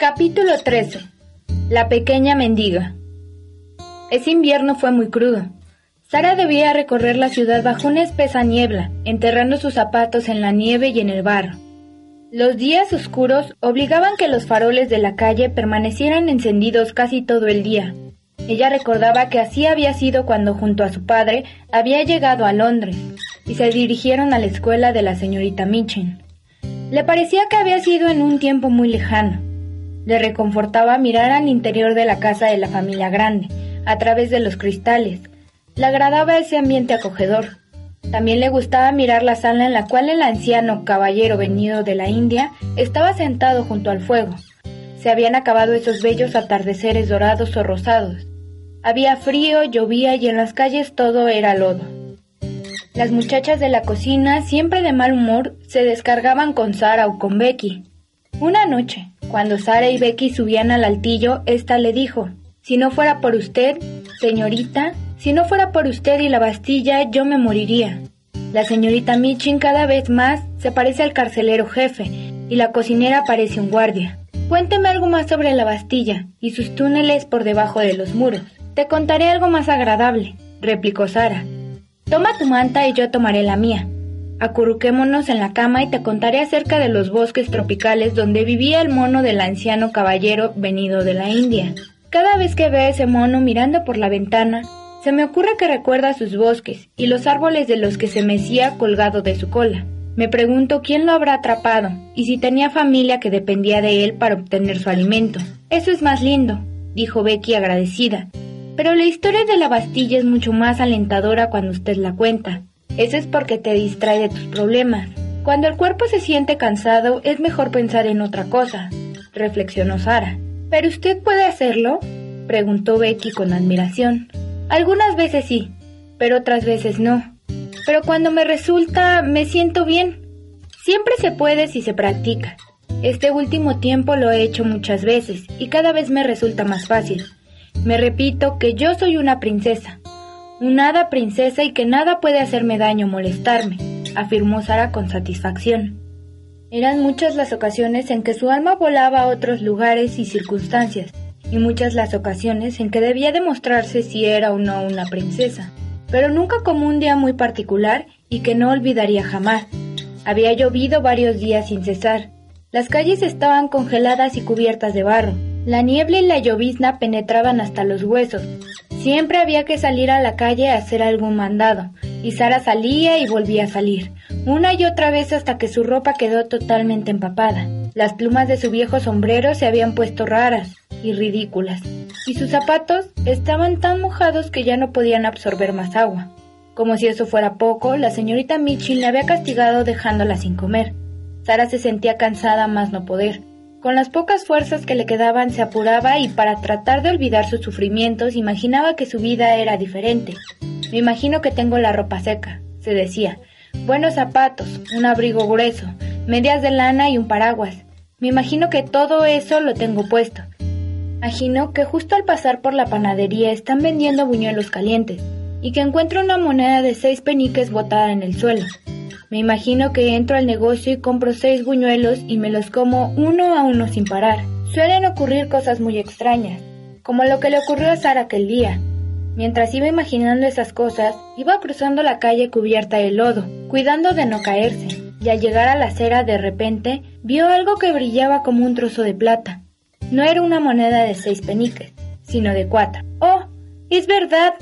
Capítulo 13. La pequeña mendiga. Ese invierno fue muy crudo. Sara debía recorrer la ciudad bajo una espesa niebla, enterrando sus zapatos en la nieve y en el barro. Los días oscuros obligaban que los faroles de la calle permanecieran encendidos casi todo el día. Ella recordaba que así había sido cuando junto a su padre había llegado a Londres y se dirigieron a la escuela de la señorita Mitchell. Le parecía que había sido en un tiempo muy lejano. Le reconfortaba mirar al interior de la casa de la familia grande, a través de los cristales. Le agradaba ese ambiente acogedor. También le gustaba mirar la sala en la cual el anciano caballero venido de la India estaba sentado junto al fuego. Se habían acabado esos bellos atardeceres dorados o rosados. Había frío, llovía y en las calles todo era lodo. Las muchachas de la cocina, siempre de mal humor, se descargaban con Sara o con Becky. Una noche, cuando Sara y Becky subían al altillo, ésta le dijo, Si no fuera por usted, señorita, si no fuera por usted y la Bastilla, yo me moriría. La señorita Michin cada vez más se parece al carcelero jefe y la cocinera parece un guardia. Cuénteme algo más sobre la Bastilla y sus túneles por debajo de los muros. Te contaré algo más agradable, replicó Sara. Toma tu manta y yo tomaré la mía. Acurruquémonos en la cama y te contaré acerca de los bosques tropicales donde vivía el mono del anciano caballero venido de la India. Cada vez que veo ese mono mirando por la ventana, se me ocurre que recuerda sus bosques y los árboles de los que se mecía colgado de su cola. Me pregunto quién lo habrá atrapado y si tenía familia que dependía de él para obtener su alimento. Eso es más lindo, dijo Becky agradecida. Pero la historia de la Bastilla es mucho más alentadora cuando usted la cuenta. Eso es porque te distrae de tus problemas. Cuando el cuerpo se siente cansado, es mejor pensar en otra cosa, reflexionó Sara. ¿Pero usted puede hacerlo? preguntó Becky con admiración. Algunas veces sí, pero otras veces no. Pero cuando me resulta, me siento bien. Siempre se puede si se practica. Este último tiempo lo he hecho muchas veces y cada vez me resulta más fácil. Me repito que yo soy una princesa, un hada princesa y que nada puede hacerme daño o molestarme, afirmó Sara con satisfacción. Eran muchas las ocasiones en que su alma volaba a otros lugares y circunstancias, y muchas las ocasiones en que debía demostrarse si era o no una princesa, pero nunca como un día muy particular y que no olvidaría jamás. Había llovido varios días sin cesar. Las calles estaban congeladas y cubiertas de barro. La niebla y la llovizna penetraban hasta los huesos, Siempre había que salir a la calle a hacer algún mandado, y Sara salía y volvía a salir, una y otra vez hasta que su ropa quedó totalmente empapada. Las plumas de su viejo sombrero se habían puesto raras y ridículas, y sus zapatos estaban tan mojados que ya no podían absorber más agua. Como si eso fuera poco, la señorita Mitchell la había castigado dejándola sin comer. Sara se sentía cansada más no poder, con las pocas fuerzas que le quedaban se apuraba y para tratar de olvidar sus sufrimientos imaginaba que su vida era diferente. Me imagino que tengo la ropa seca, se decía. Buenos zapatos, un abrigo grueso, medias de lana y un paraguas. Me imagino que todo eso lo tengo puesto. Imagino que justo al pasar por la panadería están vendiendo buñuelos calientes y que encuentro una moneda de seis peniques botada en el suelo. Me imagino que entro al negocio y compro seis buñuelos y me los como uno a uno sin parar. Suelen ocurrir cosas muy extrañas, como lo que le ocurrió a Sara aquel día. Mientras iba imaginando esas cosas, iba cruzando la calle cubierta de lodo, cuidando de no caerse, y al llegar a la acera de repente vio algo que brillaba como un trozo de plata. No era una moneda de seis peniques, sino de cuatro. ¡Oh! ¡Es verdad!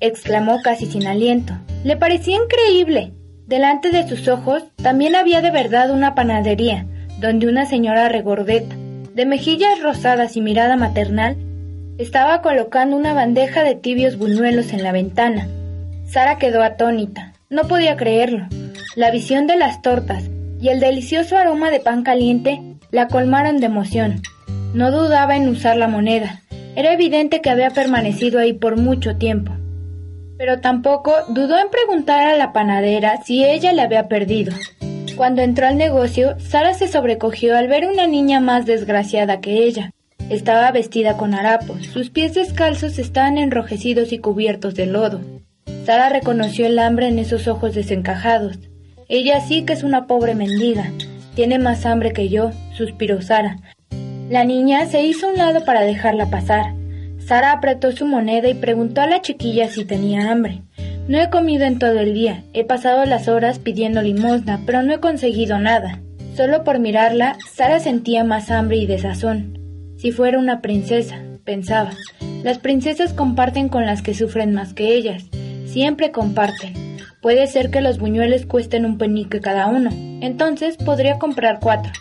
exclamó casi sin aliento. Le parecía increíble. Delante de sus ojos también había de verdad una panadería, donde una señora regordeta, de mejillas rosadas y mirada maternal, estaba colocando una bandeja de tibios buñuelos en la ventana. Sara quedó atónita. No podía creerlo. La visión de las tortas y el delicioso aroma de pan caliente la colmaron de emoción. No dudaba en usar la moneda. Era evidente que había permanecido ahí por mucho tiempo pero tampoco dudó en preguntar a la panadera si ella le había perdido. Cuando entró al negocio, Sara se sobrecogió al ver una niña más desgraciada que ella. Estaba vestida con harapos, sus pies descalzos estaban enrojecidos y cubiertos de lodo. Sara reconoció el hambre en esos ojos desencajados. Ella sí que es una pobre mendiga. Tiene más hambre que yo, suspiró Sara. La niña se hizo a un lado para dejarla pasar. Sara apretó su moneda y preguntó a la chiquilla si tenía hambre. No he comido en todo el día, he pasado las horas pidiendo limosna, pero no he conseguido nada. Solo por mirarla, Sara sentía más hambre y desazón. Si fuera una princesa, pensaba. Las princesas comparten con las que sufren más que ellas. Siempre comparten. Puede ser que los buñuelos cuesten un penique cada uno. Entonces podría comprar cuatro.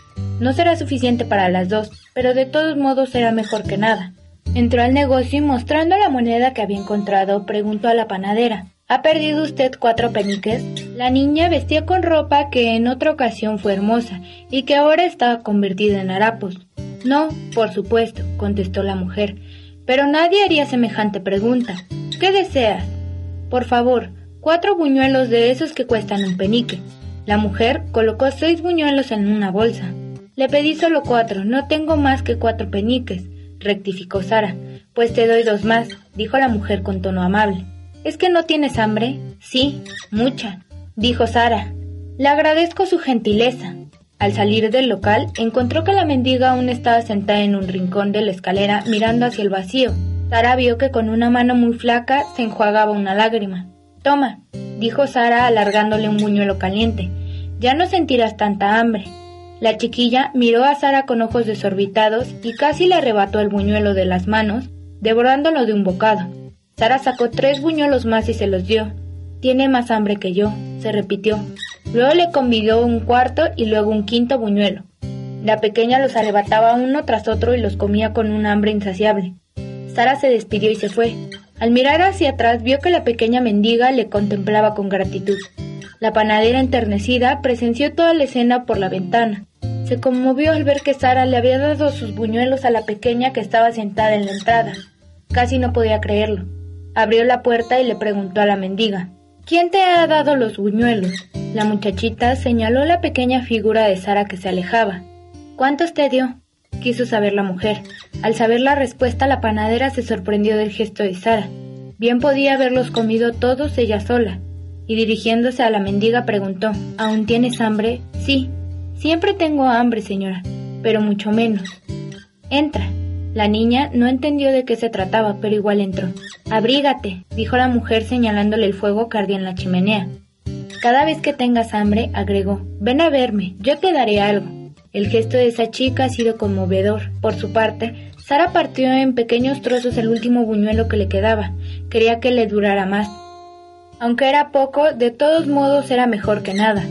No será suficiente para las dos, pero de todos modos será mejor que nada. Entró al negocio y mostrando la moneda que había encontrado, preguntó a la panadera. ¿Ha perdido usted cuatro peniques? La niña vestía con ropa que en otra ocasión fue hermosa y que ahora estaba convertida en harapos. No, por supuesto, contestó la mujer, pero nadie haría semejante pregunta. ¿Qué deseas? Por favor, cuatro buñuelos de esos que cuestan un penique. La mujer colocó seis buñuelos en una bolsa. Le pedí solo cuatro, no tengo más que cuatro peniques, rectificó Sara. Pues te doy dos más, dijo la mujer con tono amable. ¿Es que no tienes hambre? Sí, mucha, dijo Sara. Le agradezco su gentileza. Al salir del local, encontró que la mendiga aún estaba sentada en un rincón de la escalera mirando hacia el vacío. Sara vio que con una mano muy flaca se enjuagaba una lágrima. Toma, dijo Sara alargándole un buñuelo caliente. Ya no sentirás tanta hambre. La chiquilla miró a Sara con ojos desorbitados y casi le arrebató el buñuelo de las manos, devorándolo de un bocado. Sara sacó tres buñuelos más y se los dio. Tiene más hambre que yo, se repitió. Luego le convidó un cuarto y luego un quinto buñuelo. La pequeña los arrebataba uno tras otro y los comía con un hambre insaciable. Sara se despidió y se fue. Al mirar hacia atrás vio que la pequeña mendiga le contemplaba con gratitud. La panadera enternecida presenció toda la escena por la ventana. Se conmovió al ver que Sara le había dado sus buñuelos a la pequeña que estaba sentada en la entrada. Casi no podía creerlo. Abrió la puerta y le preguntó a la mendiga, ¿Quién te ha dado los buñuelos? La muchachita señaló la pequeña figura de Sara que se alejaba. ¿Cuántos te dio? quiso saber la mujer. Al saber la respuesta, la panadera se sorprendió del gesto de Sara. Bien podía haberlos comido todos ella sola. Y dirigiéndose a la mendiga preguntó, ¿Aún tienes hambre? Sí. Siempre tengo hambre, señora, pero mucho menos. Entra, la niña no entendió de qué se trataba, pero igual entró. Abrígate, dijo la mujer señalándole el fuego que ardía en la chimenea. Cada vez que tengas hambre, agregó, ven a verme, yo te daré algo. El gesto de esa chica ha sido conmovedor. Por su parte, Sara partió en pequeños trozos el último buñuelo que le quedaba. Quería que le durara más. Aunque era poco, de todos modos era mejor que nada.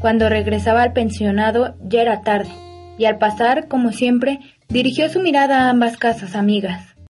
Cuando regresaba al pensionado ya era tarde, y al pasar, como siempre, Dirigió su mirada a ambas casas amigas.